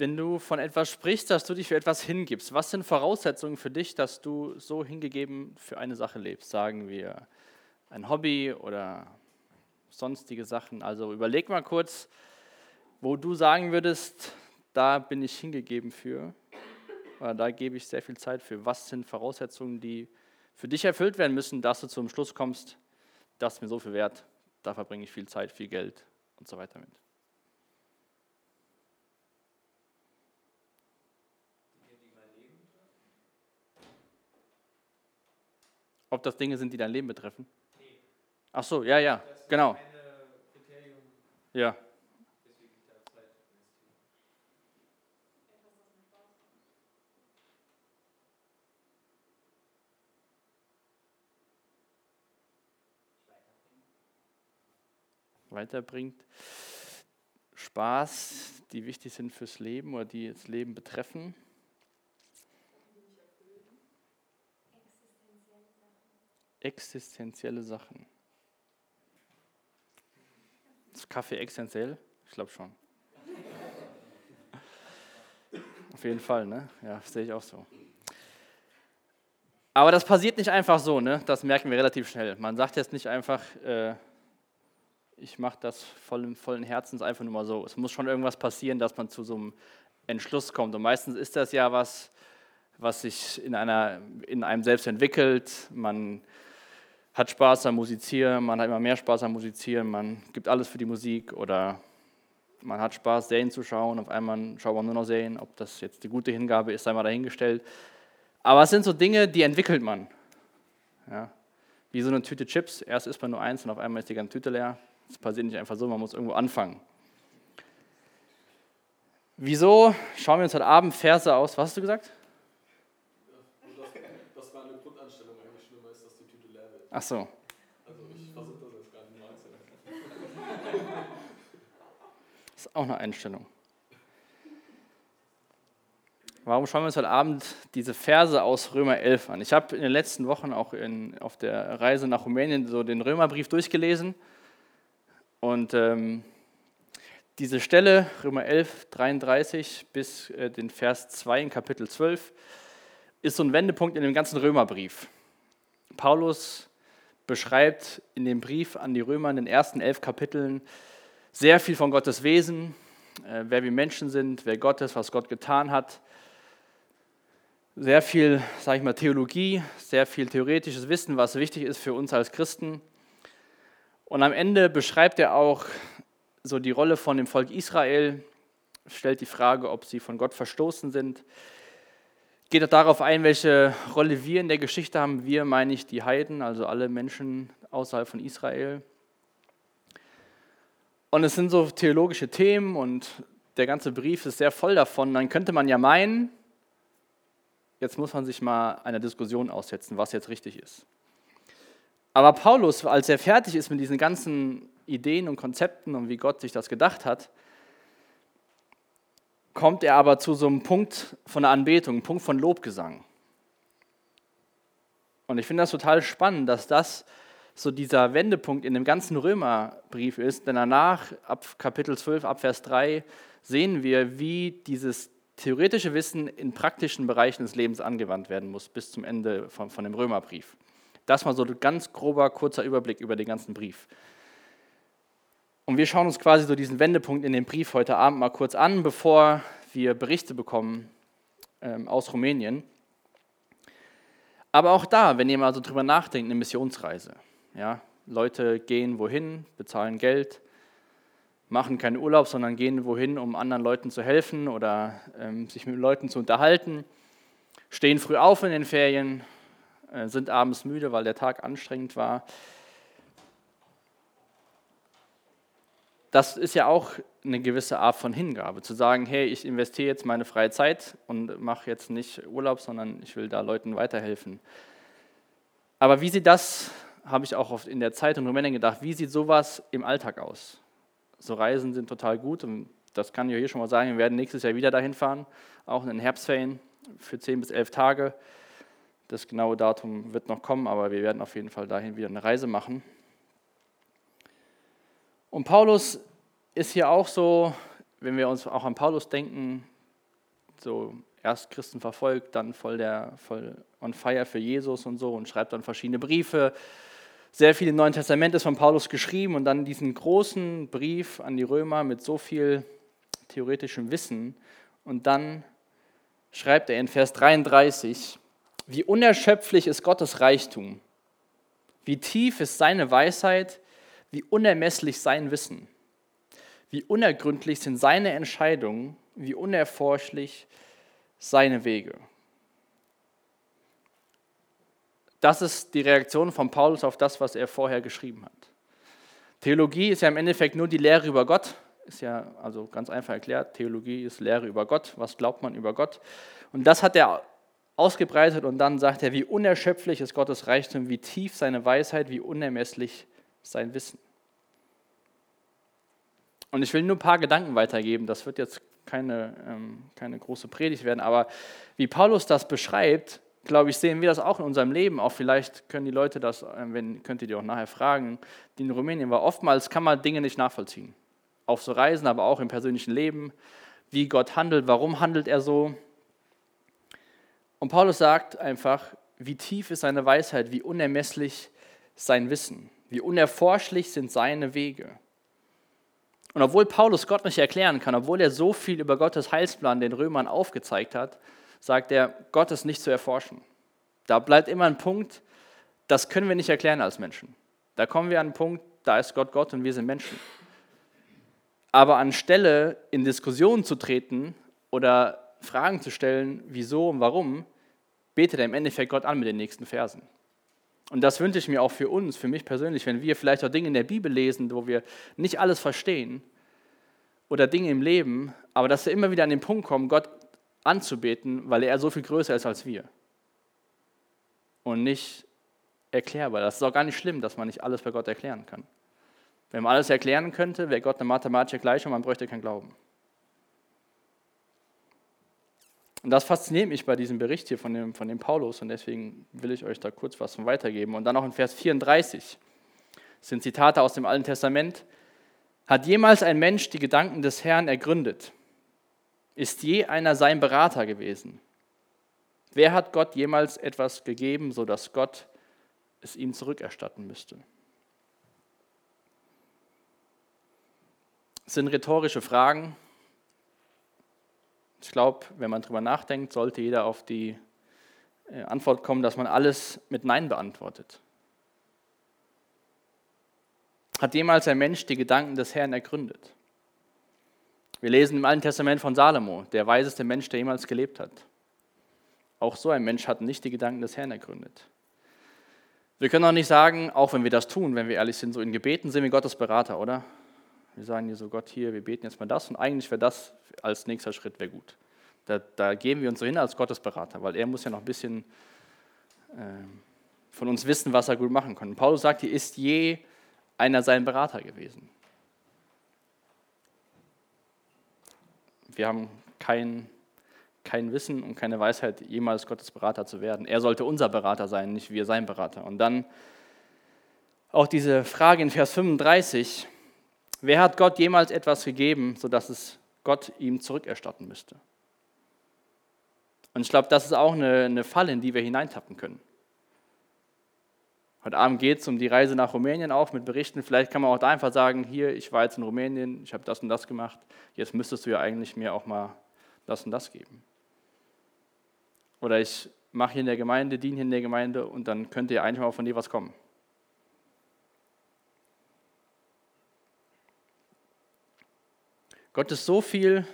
wenn du von etwas sprichst, dass du dich für etwas hingibst, was sind Voraussetzungen für dich, dass du so hingegeben für eine Sache lebst? Sagen wir ein Hobby oder sonstige Sachen. Also überleg mal kurz, wo du sagen würdest, da bin ich hingegeben für, oder da gebe ich sehr viel Zeit für. Was sind Voraussetzungen, die für dich erfüllt werden müssen, dass du zum Schluss kommst, das ist mir so viel wert, da verbringe ich viel Zeit, viel Geld und so weiter mit. Ob das Dinge sind, die dein Leben betreffen? Nee. Ach so, ja, ja, genau. Ja. weiterbringt. Spaß, die wichtig sind fürs Leben oder die das Leben betreffen. Existenzielle Sachen. Ist Kaffee existenziell? Ich glaube schon. Auf jeden Fall, ne? Ja, sehe ich auch so. Aber das passiert nicht einfach so, ne? Das merken wir relativ schnell. Man sagt jetzt nicht einfach, äh, ich mache das vollen, vollen Herzens einfach nur mal so. Es muss schon irgendwas passieren, dass man zu so einem Entschluss kommt. Und meistens ist das ja was, was sich in, einer, in einem selbst entwickelt. Man hat Spaß am Musizieren, man hat immer mehr Spaß am Musizieren, man gibt alles für die Musik oder man hat Spaß, Serien zu schauen. Auf einmal schaut man nur noch Serien. Ob das jetzt die gute Hingabe ist, sei mal dahingestellt. Aber es sind so Dinge, die entwickelt man. Ja. Wie so eine Tüte Chips. Erst isst man nur eins und auf einmal ist die ganze Tüte leer. Das passiert nicht einfach so, man muss irgendwo anfangen. Wieso schauen wir uns heute Abend Verse aus? Was hast du gesagt? Das war eine Grundanstellung eigentlich schlimmer ist, dass die Tüte leer wird. Ach so. Also ich versuche das jetzt gar nicht einzeln. Das ist auch eine Einstellung. Warum schauen wir uns heute Abend diese Verse aus Römer 11 an? Ich habe in den letzten Wochen auch in, auf der Reise nach Rumänien so den Römerbrief durchgelesen und ähm, diese Stelle, Römer 11, 33 bis äh, den Vers 2 in Kapitel 12, ist so ein Wendepunkt in dem ganzen Römerbrief. Paulus beschreibt in dem Brief an die Römer in den ersten elf Kapiteln sehr viel von Gottes Wesen, äh, wer wir Menschen sind, wer Gott ist, was Gott getan hat. Sehr viel, sage ich mal, Theologie, sehr viel theoretisches Wissen, was wichtig ist für uns als Christen. Und am Ende beschreibt er auch so die Rolle von dem Volk Israel, stellt die Frage, ob sie von Gott verstoßen sind, geht auch darauf ein, welche Rolle wir in der Geschichte haben. Wir meine ich die Heiden, also alle Menschen außerhalb von Israel. Und es sind so theologische Themen und der ganze Brief ist sehr voll davon. Dann könnte man ja meinen, jetzt muss man sich mal einer Diskussion aussetzen, was jetzt richtig ist. Aber Paulus, als er fertig ist mit diesen ganzen Ideen und Konzepten und wie Gott sich das gedacht hat, kommt er aber zu so einem Punkt von der Anbetung, einem Punkt von Lobgesang. Und ich finde das total spannend, dass das so dieser Wendepunkt in dem ganzen Römerbrief ist, denn danach, ab Kapitel 12, ab Vers 3, sehen wir, wie dieses theoretische Wissen in praktischen Bereichen des Lebens angewandt werden muss, bis zum Ende von, von dem Römerbrief. Das mal so ein ganz grober, kurzer Überblick über den ganzen Brief. Und wir schauen uns quasi so diesen Wendepunkt in dem Brief heute Abend mal kurz an, bevor wir Berichte bekommen ähm, aus Rumänien. Aber auch da, wenn ihr mal so drüber nachdenkt, eine Missionsreise. Ja, Leute gehen wohin, bezahlen Geld, machen keinen Urlaub, sondern gehen wohin, um anderen Leuten zu helfen oder ähm, sich mit Leuten zu unterhalten, stehen früh auf in den Ferien, äh, sind abends müde, weil der Tag anstrengend war. Das ist ja auch eine gewisse Art von Hingabe, zu sagen, hey, ich investiere jetzt meine freie Zeit und mache jetzt nicht Urlaub, sondern ich will da Leuten weiterhelfen. Aber wie sieht das, habe ich auch oft in der Zeit in Rumänien gedacht, wie sieht sowas im Alltag aus? So Reisen sind total gut und das kann ich hier schon mal sagen, wir werden nächstes Jahr wieder dahin fahren, auch in den Herbstferien für zehn bis elf Tage. Das genaue Datum wird noch kommen, aber wir werden auf jeden Fall dahin wieder eine Reise machen. Und Paulus ist hier auch so, wenn wir uns auch an Paulus denken, so erst Christen verfolgt, dann voll, der, voll on fire für Jesus und so und schreibt dann verschiedene Briefe. Sehr viel im Neuen Testament ist von Paulus geschrieben und dann diesen großen Brief an die Römer mit so viel theoretischem Wissen. Und dann schreibt er in Vers 33, wie unerschöpflich ist Gottes Reichtum, wie tief ist seine Weisheit, wie unermesslich sein Wissen, wie unergründlich sind seine Entscheidungen, wie unerforschlich seine Wege. Das ist die Reaktion von Paulus auf das, was er vorher geschrieben hat. Theologie ist ja im Endeffekt nur die Lehre über Gott. Ist ja also ganz einfach erklärt. Theologie ist Lehre über Gott. Was glaubt man über Gott? Und das hat er ausgebreitet und dann sagt er, wie unerschöpflich ist Gottes Reichtum, wie tief seine Weisheit, wie unermesslich sein Wissen. Und ich will nur ein paar Gedanken weitergeben. Das wird jetzt keine, ähm, keine große Predigt werden, aber wie Paulus das beschreibt, glaube ich, sehen wir das auch in unserem Leben. Auch vielleicht können die Leute das, äh, wenn, könnt ihr die auch nachher fragen, die in Rumänien war. Oftmals kann man Dinge nicht nachvollziehen. Auf so Reisen, aber auch im persönlichen Leben. Wie Gott handelt, warum handelt er so? Und Paulus sagt einfach, wie tief ist seine Weisheit, wie unermesslich sein Wissen, wie unerforschlich sind seine Wege. Und obwohl Paulus Gott nicht erklären kann, obwohl er so viel über Gottes Heilsplan den Römern aufgezeigt hat, sagt er, Gott ist nicht zu erforschen. Da bleibt immer ein Punkt, das können wir nicht erklären als Menschen. Da kommen wir an einen Punkt, da ist Gott Gott und wir sind Menschen. Aber anstelle in Diskussionen zu treten oder Fragen zu stellen, wieso und warum, betet er im Endeffekt Gott an mit den nächsten Versen. Und das wünsche ich mir auch für uns, für mich persönlich, wenn wir vielleicht auch Dinge in der Bibel lesen, wo wir nicht alles verstehen oder Dinge im Leben, aber dass wir immer wieder an den Punkt kommen, Gott anzubeten, weil er so viel größer ist als wir. Und nicht erklärbar. Das ist auch gar nicht schlimm, dass man nicht alles bei Gott erklären kann. Wenn man alles erklären könnte, wäre Gott eine mathematische Gleichung, man bräuchte keinen Glauben. Und das fasziniert mich bei diesem Bericht hier von dem, von dem Paulus und deswegen will ich euch da kurz was von weitergeben. Und dann auch in Vers 34 sind Zitate aus dem Alten Testament. Hat jemals ein Mensch die Gedanken des Herrn ergründet? Ist je einer sein Berater gewesen? Wer hat Gott jemals etwas gegeben, sodass Gott es ihm zurückerstatten müsste? Das sind rhetorische Fragen, ich glaube, wenn man darüber nachdenkt, sollte jeder auf die äh, Antwort kommen, dass man alles mit Nein beantwortet. Hat jemals ein Mensch die Gedanken des Herrn ergründet? Wir lesen im Alten Testament von Salomo, der weiseste Mensch, der jemals gelebt hat. Auch so ein Mensch hat nicht die Gedanken des Herrn ergründet. Wir können auch nicht sagen, auch wenn wir das tun, wenn wir ehrlich sind, so in Gebeten sind wir Gottes Berater, oder? Wir sagen hier so, Gott, hier, wir beten jetzt mal das und eigentlich wäre das als nächster Schritt wäre gut. Da, da, geben wir uns so hin als Gottesberater, weil er muss ja noch ein bisschen äh, von uns wissen, was er gut machen kann. Und Paulus sagt, hier ist je einer sein Berater gewesen. Wir haben kein, kein Wissen und keine Weisheit, jemals Gottes Berater zu werden. Er sollte unser Berater sein, nicht wir sein Berater. Und dann auch diese Frage in Vers 35, Wer hat Gott jemals etwas gegeben, sodass es Gott ihm zurückerstatten müsste? Und ich glaube, das ist auch eine, eine Falle, in die wir hineintappen können. Heute Abend geht es um die Reise nach Rumänien auch mit Berichten. Vielleicht kann man auch da einfach sagen, hier, ich war jetzt in Rumänien, ich habe das und das gemacht, jetzt müsstest du ja eigentlich mir auch mal das und das geben. Oder ich mache hier in der Gemeinde, diene hier in der Gemeinde und dann könnte ja eigentlich mal von dir was kommen. Gott ist so viel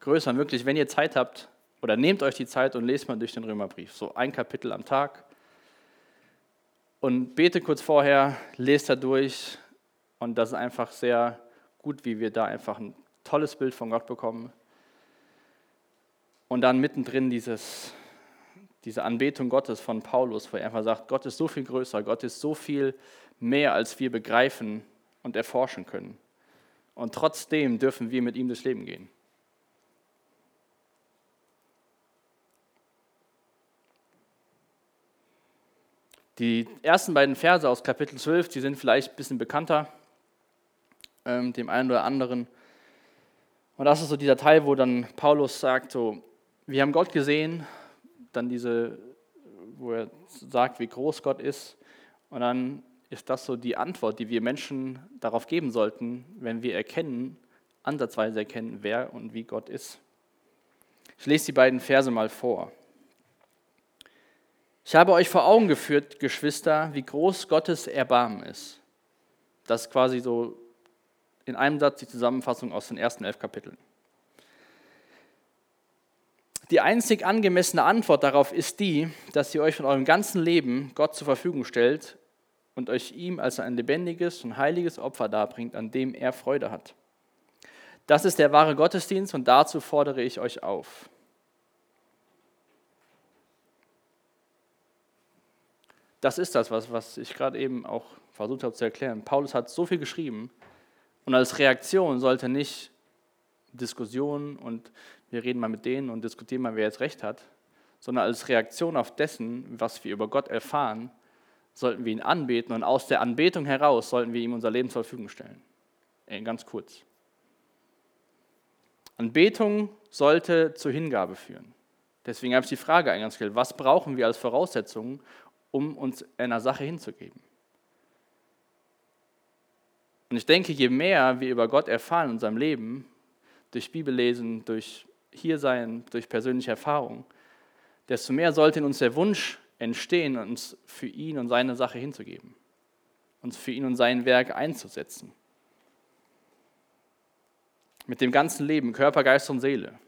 größer. Und wirklich, wenn ihr Zeit habt, oder nehmt euch die Zeit und lest mal durch den Römerbrief. So ein Kapitel am Tag. Und bete kurz vorher, lest da durch. Und das ist einfach sehr gut, wie wir da einfach ein tolles Bild von Gott bekommen. Und dann mittendrin dieses, diese Anbetung Gottes von Paulus, wo er einfach sagt, Gott ist so viel größer, Gott ist so viel mehr, als wir begreifen und erforschen können. Und trotzdem dürfen wir mit ihm durchs Leben gehen. Die ersten beiden Verse aus Kapitel 12, die sind vielleicht ein bisschen bekannter, ähm, dem einen oder anderen. Und das ist so dieser Teil, wo dann Paulus sagt, so, wir haben Gott gesehen, dann diese, wo er sagt, wie groß Gott ist. Und dann ist das so die Antwort, die wir Menschen darauf geben sollten, wenn wir erkennen, ansatzweise erkennen, wer und wie Gott ist. Ich lese die beiden Verse mal vor. Ich habe euch vor Augen geführt, Geschwister, wie groß Gottes Erbarmen ist. Das ist quasi so in einem Satz die Zusammenfassung aus den ersten elf Kapiteln. Die einzig angemessene Antwort darauf ist die, dass ihr euch von eurem ganzen Leben Gott zur Verfügung stellt und euch ihm als ein lebendiges und heiliges Opfer darbringt, an dem er Freude hat. Das ist der wahre Gottesdienst und dazu fordere ich euch auf. Das ist das, was, was ich gerade eben auch versucht habe zu erklären. Paulus hat so viel geschrieben und als Reaktion sollte nicht Diskussion und wir reden mal mit denen und diskutieren mal, wer jetzt recht hat, sondern als Reaktion auf dessen, was wir über Gott erfahren, sollten wir ihn anbeten und aus der Anbetung heraus sollten wir ihm unser Leben zur Verfügung stellen. Ganz kurz. Anbetung sollte zur Hingabe führen. Deswegen habe ich die Frage eingestellt, was brauchen wir als Voraussetzung, um uns einer Sache hinzugeben? Und ich denke, je mehr wir über Gott erfahren in unserem Leben, durch Bibellesen, durch Hiersein, durch persönliche Erfahrung, desto mehr sollte in uns der Wunsch entstehen, uns für ihn und seine Sache hinzugeben, uns für ihn und sein Werk einzusetzen. Mit dem ganzen Leben, Körper, Geist und Seele.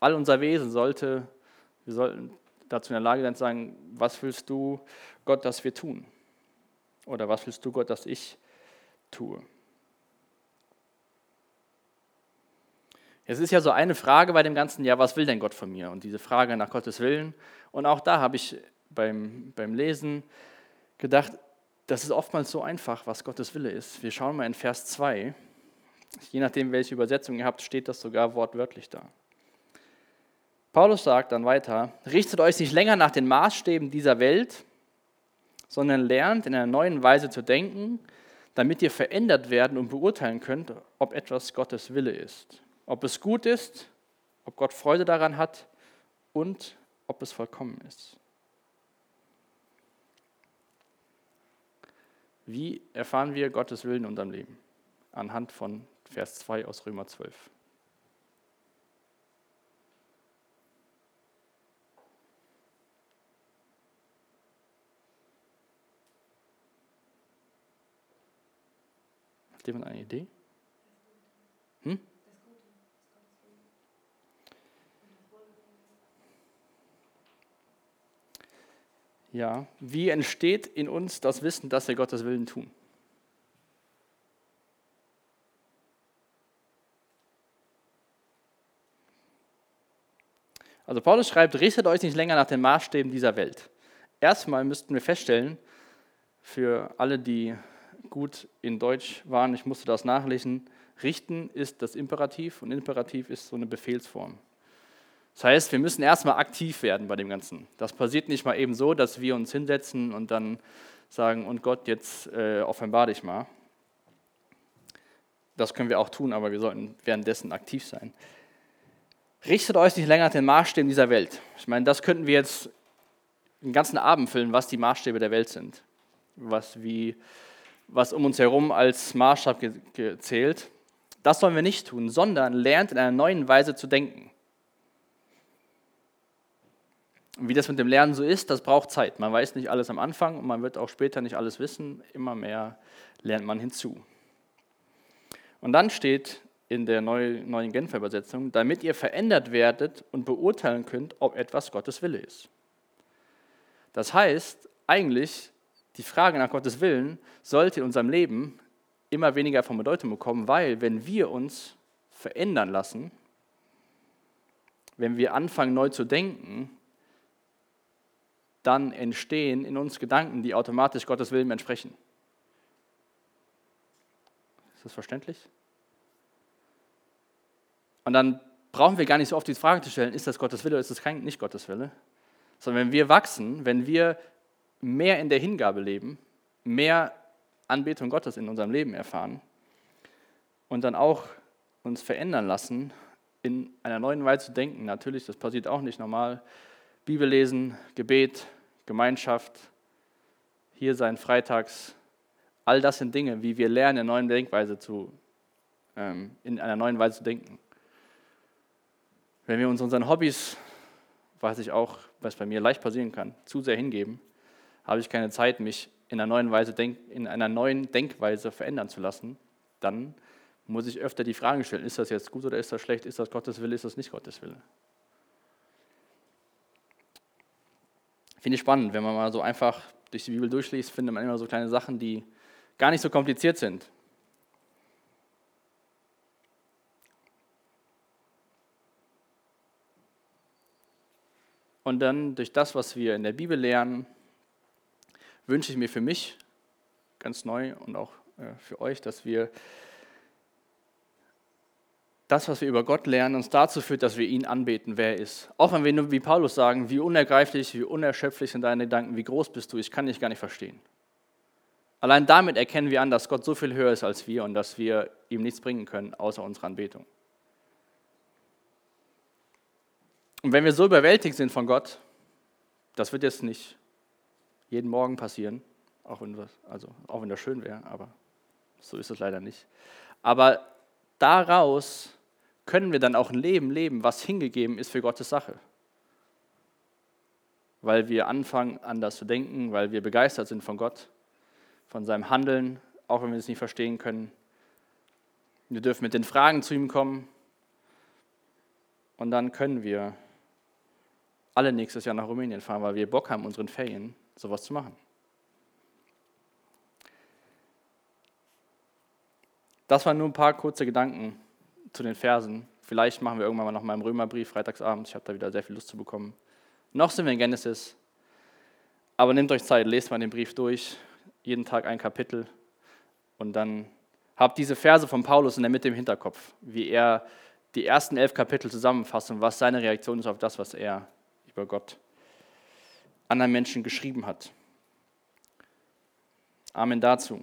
All unser Wesen sollte, wir sollten dazu in der Lage sein zu sagen, was willst du Gott, dass wir tun? Oder was willst du Gott, dass ich tue? Es ist ja so eine Frage bei dem Ganzen, ja, was will denn Gott von mir? Und diese Frage nach Gottes Willen. Und auch da habe ich beim, beim Lesen gedacht, das ist oftmals so einfach, was Gottes Wille ist. Wir schauen mal in Vers 2. Je nachdem, welche Übersetzung ihr habt, steht das sogar wortwörtlich da. Paulus sagt dann weiter, richtet euch nicht länger nach den Maßstäben dieser Welt, sondern lernt in einer neuen Weise zu denken, damit ihr verändert werden und beurteilen könnt, ob etwas Gottes Wille ist ob es gut ist, ob Gott Freude daran hat und ob es vollkommen ist. Wie erfahren wir Gottes Willen in unserem Leben? Anhand von Vers 2 aus Römer 12. Hat jemand eine Idee? Hm? Ja, wie entsteht in uns das Wissen, dass wir Gottes Willen tun? Also Paulus schreibt, richtet euch nicht länger nach den Maßstäben dieser Welt. Erstmal müssten wir feststellen, für alle, die gut in Deutsch waren, ich musste das nachlesen, richten ist das Imperativ und Imperativ ist so eine Befehlsform. Das heißt, wir müssen erstmal aktiv werden bei dem Ganzen. Das passiert nicht mal eben so, dass wir uns hinsetzen und dann sagen, und Gott, jetzt äh, offenbar dich mal. Das können wir auch tun, aber wir sollten währenddessen aktiv sein. Richtet euch nicht länger nach den Maßstäben dieser Welt. Ich meine, das könnten wir jetzt den ganzen Abend füllen, was die Maßstäbe der Welt sind. Was, wie, was um uns herum als Maßstab gezählt. Das sollen wir nicht tun, sondern lernt in einer neuen Weise zu denken. Und wie das mit dem Lernen so ist, das braucht Zeit. Man weiß nicht alles am Anfang und man wird auch später nicht alles wissen. Immer mehr lernt man hinzu. Und dann steht in der neuen Genfer Übersetzung, damit ihr verändert werdet und beurteilen könnt, ob etwas Gottes Wille ist. Das heißt, eigentlich die Frage nach Gottes Willen sollte in unserem Leben immer weniger von Bedeutung bekommen, weil wenn wir uns verändern lassen, wenn wir anfangen neu zu denken, dann entstehen in uns Gedanken, die automatisch Gottes Willen entsprechen. Ist das verständlich? Und dann brauchen wir gar nicht so oft die Frage zu stellen, ist das Gottes Wille oder ist das kein, nicht Gottes Wille? Sondern wenn wir wachsen, wenn wir mehr in der Hingabe leben, mehr Anbetung Gottes in unserem Leben erfahren und dann auch uns verändern lassen, in einer neuen Weise zu denken. Natürlich, das passiert auch nicht normal. Bibel lesen, Gebet, Gemeinschaft, hier sein freitags. All das sind Dinge, wie wir lernen, in, neuen Denkweise zu, ähm, in einer neuen Weise zu denken. Wenn wir uns unseren Hobbys, weiß ich auch, was bei mir leicht passieren kann, zu sehr hingeben, habe ich keine Zeit, mich in einer neuen, Weise denk, in einer neuen Denkweise verändern zu lassen, dann muss ich öfter die Frage stellen, ist das jetzt gut oder ist das schlecht, ist das Gottes Wille, ist das nicht Gottes Wille. Finde ich spannend, wenn man mal so einfach durch die Bibel durchliest, findet man immer so kleine Sachen, die gar nicht so kompliziert sind. Und dann durch das, was wir in der Bibel lernen, wünsche ich mir für mich ganz neu und auch äh, für euch, dass wir das, was wir über Gott lernen, uns dazu führt, dass wir ihn anbeten, wer er ist. Auch wenn wir nur wie Paulus sagen, wie unergreiflich, wie unerschöpflich sind deine Gedanken, wie groß bist du, ich kann dich gar nicht verstehen. Allein damit erkennen wir an, dass Gott so viel höher ist als wir und dass wir ihm nichts bringen können, außer unserer Anbetung. Und wenn wir so überwältigt sind von Gott, das wird jetzt nicht jeden Morgen passieren, auch wenn das, also, auch wenn das schön wäre, aber so ist es leider nicht. Aber daraus können wir dann auch ein Leben leben, was hingegeben ist für Gottes Sache. Weil wir anfangen, anders zu denken, weil wir begeistert sind von Gott, von seinem Handeln, auch wenn wir es nicht verstehen können. Wir dürfen mit den Fragen zu ihm kommen und dann können wir alle nächstes Jahr nach Rumänien fahren, weil wir Bock haben, unseren Ferien sowas zu machen. Das waren nur ein paar kurze Gedanken zu den Versen. Vielleicht machen wir irgendwann mal noch mal im Römerbrief freitagsabend. Ich habe da wieder sehr viel Lust zu bekommen. Noch sind wir in Genesis. Aber nehmt euch Zeit, lest mal den Brief durch. Jeden Tag ein Kapitel. Und dann habt diese Verse von Paulus in der Mitte im Hinterkopf, wie er die ersten elf Kapitel zusammenfasst und was seine Reaktion ist auf das, was er über Gott anderen Menschen geschrieben hat. Amen dazu.